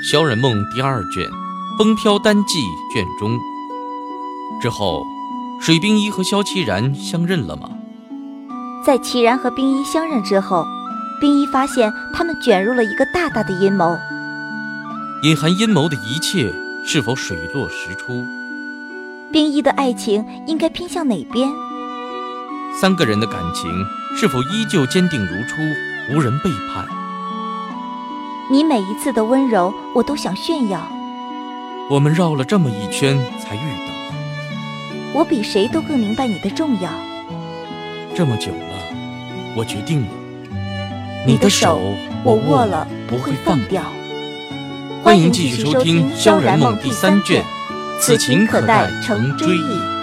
《萧然梦》第二卷《风飘单骑》卷中。之后，水冰衣和萧凄然相认了吗？在齐然和冰衣相认之后，冰衣发现他们卷入了一个大大的阴谋。隐含阴谋的一切是否水落石出？冰衣的爱情应该偏向哪边？三个人的感情是否依旧坚定如初，无人背叛？你每一次的温柔，我都想炫耀。我们绕了这么一圈才遇到。我比谁都更明白你的重要。这么久了，我决定了。你的手我握了，不会放掉。欢迎继续收听《萧然梦》第三卷，此情可待成追忆。